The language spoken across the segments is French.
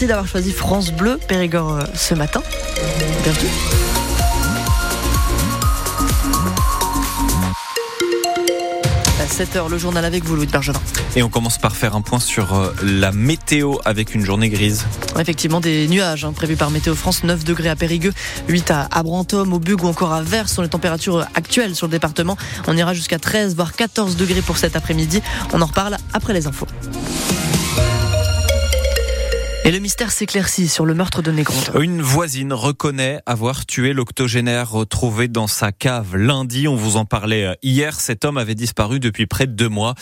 Merci d'avoir choisi France Bleu Périgord euh, ce matin. Bienvenue. À 7h, le journal avec vous, Louis de Bergevin. Et on commence par faire un point sur euh, la météo avec une journée grise. Effectivement, des nuages hein, prévus par Météo France, 9 degrés à Périgueux, 8 à, Brantôme, au Bug ou encore à Vers sont les températures actuelles sur le département. On ira jusqu'à 13 voire 14 degrés pour cet après-midi. On en reparle après les infos. Et le mystère s'éclaircit sur le meurtre de Négronde. Une voisine reconnaît avoir tué l'octogénaire retrouvé dans sa cave lundi. On vous en parlait euh, hier. Cet homme avait disparu depuis près de deux mois.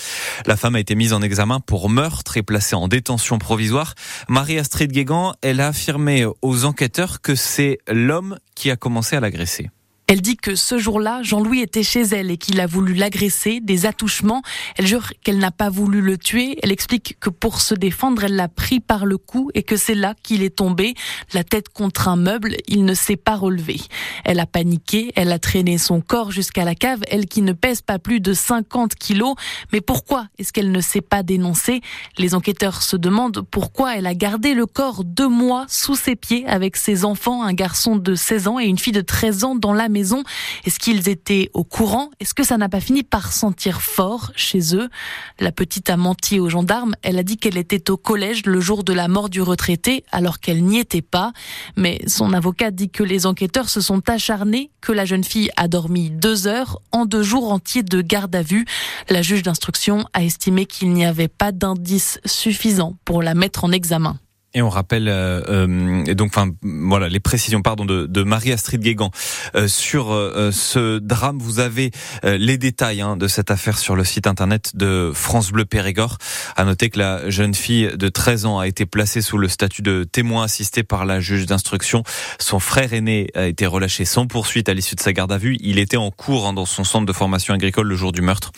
La femme a été mise en examen pour meurtre et placée en détention provisoire. Marie-Astrid Guégan, elle a affirmé aux enquêteurs que c'est l'homme qui a commencé à l'agresser. Elle dit que ce jour-là, Jean-Louis était chez elle et qu'il a voulu l'agresser, des attouchements. Elle jure qu'elle n'a pas voulu le tuer. Elle explique que pour se défendre, elle l'a pris par le cou et que c'est là qu'il est tombé, la tête contre un meuble. Il ne s'est pas relevé. Elle a paniqué, elle a traîné son corps jusqu'à la cave, elle qui ne pèse pas plus de 50 kilos. Mais pourquoi est-ce qu'elle ne s'est pas dénoncée? Les enquêteurs se demandent pourquoi elle a gardé le corps deux mois sous ses pieds avec ses enfants, un garçon de 16 ans et une fille de 13 ans dans la Est-ce qu'ils étaient au courant? Est-ce que ça n'a pas fini par sentir fort chez eux? La petite a menti aux gendarmes. Elle a dit qu'elle était au collège le jour de la mort du retraité, alors qu'elle n'y était pas. Mais son avocat dit que les enquêteurs se sont acharnés, que la jeune fille a dormi deux heures en deux jours entiers de garde à vue. La juge d'instruction a estimé qu'il n'y avait pas d'indices suffisants pour la mettre en examen. Et on rappelle euh, euh, donc voilà les précisions pardon de, Marie-Astrid Guégan euh, sur ce drame. Vous avez les détails hein, de cette affaire sur le site internet de France Bleu Périgord. À noter que la jeune fille de 13 ans a été placée sous le statut de témoin assisté par la juge d'instruction. Son frère aîné a été relâché sans poursuite à l'issue de sa garde à vue. Il était en cours hein, dans son centre de formation agricole le jour du meurtre.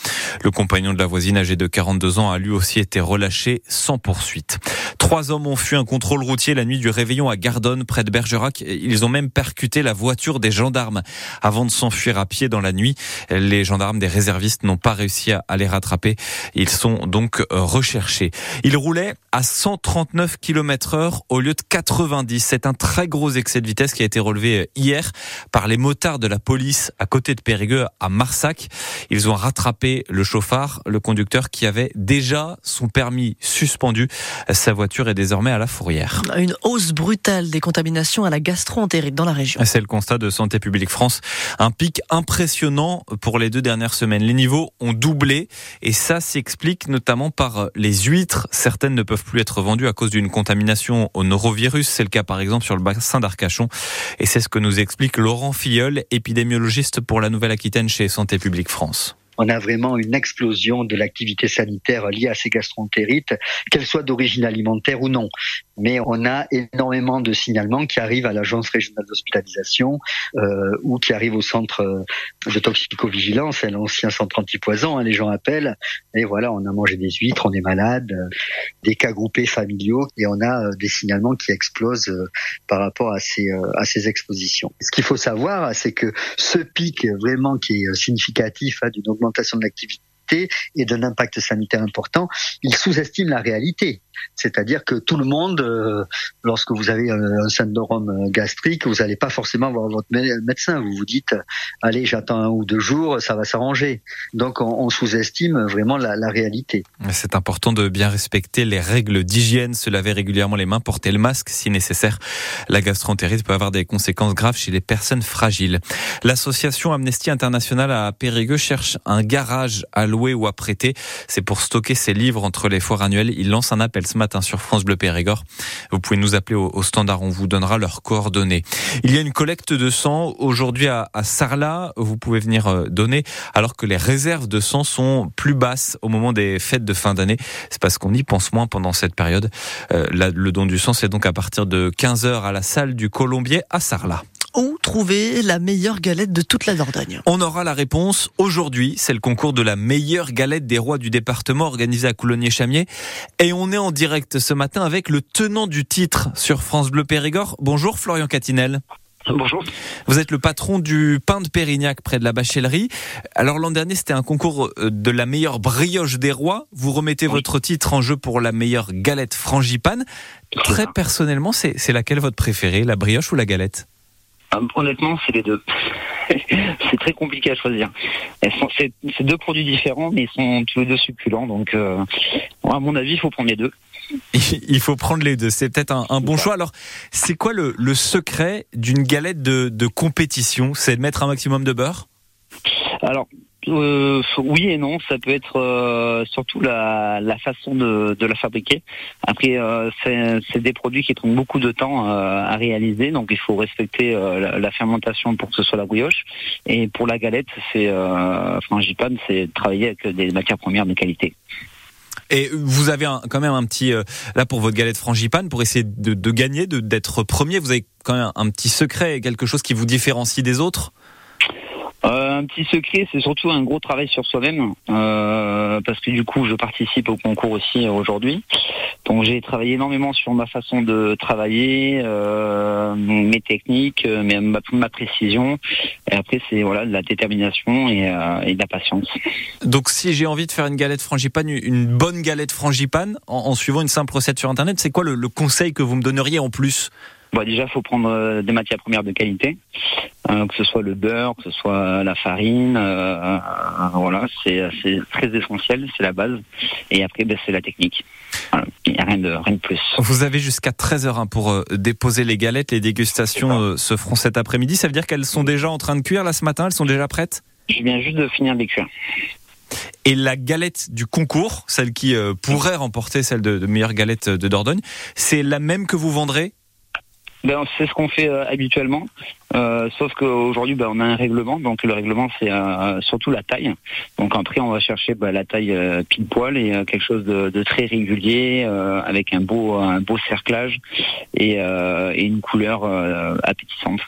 Le compagnon de la voisine âgé de 42 ans a lui aussi été relâché sans poursuite. Trois hommes ont fui un contrôle routier la nuit du réveillon à Gardonne, près de Bergerac. Ils ont même percuté la voiture des gendarmes avant de s'enfuir à pied dans la nuit. Les gendarmes des réservistes n'ont pas réussi à les rattraper. Ils sont donc recherchés. Ils roulaient à 139 km heure au lieu de 90. C'est un très gros excès de vitesse qui a été relevé hier par les motards de la police à côté de Périgueux à Marsac. Ils ont rattrapé le chauffard, le conducteur qui avait déjà son permis suspendu. Sa voiture est désormais à la fourrière. Une hausse brutale des contaminations à la gastro-entérite dans la région. C'est le constat de Santé publique France. Un pic impressionnant pour les deux dernières semaines. Les niveaux ont doublé et ça s'explique notamment par les huîtres. Certaines ne peuvent plus être vendues à cause d'une contamination au norovirus. C'est le cas par exemple sur le bassin d'Arcachon. Et c'est ce que nous explique Laurent Filleul, épidémiologiste pour la Nouvelle-Aquitaine chez Santé publique France on a vraiment une explosion de l'activité sanitaire liée à ces gastroentérites, qu'elle soit d'origine alimentaire ou non. Mais on a énormément de signalements qui arrivent à l'agence régionale d'hospitalisation euh, ou qui arrivent au centre euh, de toxicovigilance, l'ancien centre antipoison. Hein, les gens appellent et voilà, on a mangé des huîtres, on est malade, euh, des cas groupés familiaux et on a euh, des signalements qui explosent par rapport à ces à ces expositions. Ce qu'il faut savoir, c'est que ce pic vraiment qui est significatif hein, d'une augmentation de l'activité et d'un impact sanitaire important, il sous-estime la réalité. C'est-à-dire que tout le monde, euh, lorsque vous avez un syndrome gastrique, vous n'allez pas forcément voir votre médecin. Vous vous dites, allez, j'attends un ou deux jours, ça va s'arranger. Donc on, sous-estime vraiment la, la réalité. C'est important de bien respecter les règles d'hygiène, se laver régulièrement les mains, porter le masque si nécessaire. La gastroentérite peut avoir des conséquences graves chez les personnes fragiles. L'association Amnesty International à Périgueux cherche un garage à louer ou à prêter. C'est pour stocker ses livres entre les foires annuelles. Il lance un appel ce matin sur France Bleu Périgord. Vous pouvez nous appeler au, standard, on vous donnera leurs coordonnées. Il y a une collecte de sang aujourd'hui à, à Sarlat. Vous pouvez venir euh, donner alors que les réserves de sang sont plus basses au moment des fêtes de fin d'année. C'est parce qu'on y pense moins pendant cette période. Euh, le don du sang, c'est donc à partir de 15h à la salle du Colombier à Sarlat où trouver la meilleure galette de toute la Dordogne On aura la réponse aujourd'hui. C'est le concours de la meilleure galette des rois du département organisé à Coulommiers-Chamier. Et on est en direct ce matin avec le tenant du titre sur France Bleu Périgord. Bonjour Florian Catinel. Bonjour. Vous êtes le patron du pain de Pérignac près de la Bachellerie. Alors l'an dernier, c'était un concours euh, de la meilleure brioche des rois. Vous remettez votre titre en jeu pour la meilleure galette frangipane. Très personnellement, c'est laquelle votre préférée, la brioche ou la galette? Honnêtement, c'est les deux. c'est très compliqué à choisir. C'est deux produits différents, mais ils sont tous les deux succulents. Donc, euh, à mon avis, il faut prendre les deux. Il faut prendre les deux. C'est peut-être un, bon choix. Alors, c'est quoi le, secret d'une galette de, compétition? C'est de mettre un maximum de beurre? Alors, euh, oui et non, ça peut être euh, surtout la, façon de, la fabriquer. Après, euh, c'est des produits qui prennent beaucoup de temps à réaliser, donc il faut respecter la, fermentation pour que ce soit la brioche. Et pour la galette, c'est frangipane, c'est travailler avec des matières premières de qualité. Et vous avez quand même un petit là pour votre galette frangipane pour essayer de, de gagner, d'être premier. Vous avez quand même un petit secret, quelque chose qui vous différencie des autres? Euh, un petit secret, c'est surtout un gros travail sur soi-même, euh, parce que du coup, je participe au concours aussi aujourd'hui. Donc, j'ai travaillé énormément sur ma façon de travailler, euh, mes techniques, mais ma, ma, précision. Et après, c'est voilà de la détermination et, et, de la patience. Donc, si j'ai envie de faire une galette frangipane, une bonne galette frangipane, en, suivant une simple recette sur Internet, c'est quoi le conseil que vous me donneriez en plus? Bon, déjà, il faut prendre des matières premières de qualité. Euh, que ce soit le beurre, que ce soit la farine, euh, euh, voilà, c'est très essentiel, c'est la base. Et après, ben, c'est la technique. Il n'y a rien de, rien de plus. Vous avez jusqu'à 13h hein, pour déposer les galettes. Les dégustations se feront cet après-midi. Ça veut dire qu'elles sont déjà en train de cuire là ce matin? Elles sont déjà prêtes? Je viens juste de finir de cuire. Et la galette du concours, celle qui pourrait remporter celle de, de meilleure galette de Dordogne, c'est la même que vous vendrez? Ben, c'est ce qu'on fait euh, habituellement, euh, sauf qu'aujourd'hui ben, on a un règlement, donc le règlement c'est euh, surtout la taille. Donc après on va chercher ben, la taille pile poil et quelque chose de, de, très régulier avec un beau un beau cerclage et, et une couleur appétissante.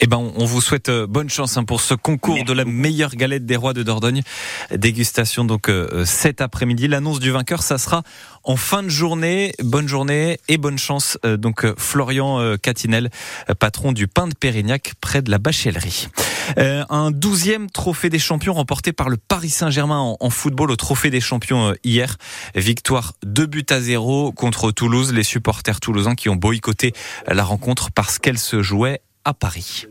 Eh ben, on vous souhaite euh, bonne chance hein, pour ce concours de la meilleure galette des rois de Dordogne. Dégustation donc euh, cet après-midi. L'annonce du vainqueur, ça sera en fin de journée. Bonne journée et bonne chance. Euh, donc Florian Catinel, patron du pain de Pérignac près de la Bachellerie. Un douzième trophée des champions remporté par le Paris Saint-Germain en football au trophée des champions hier. Victoire 2 buts à 0 contre Toulouse. Les supporters toulousains qui ont boycotté la rencontre parce qu'elle se jouait à Paris.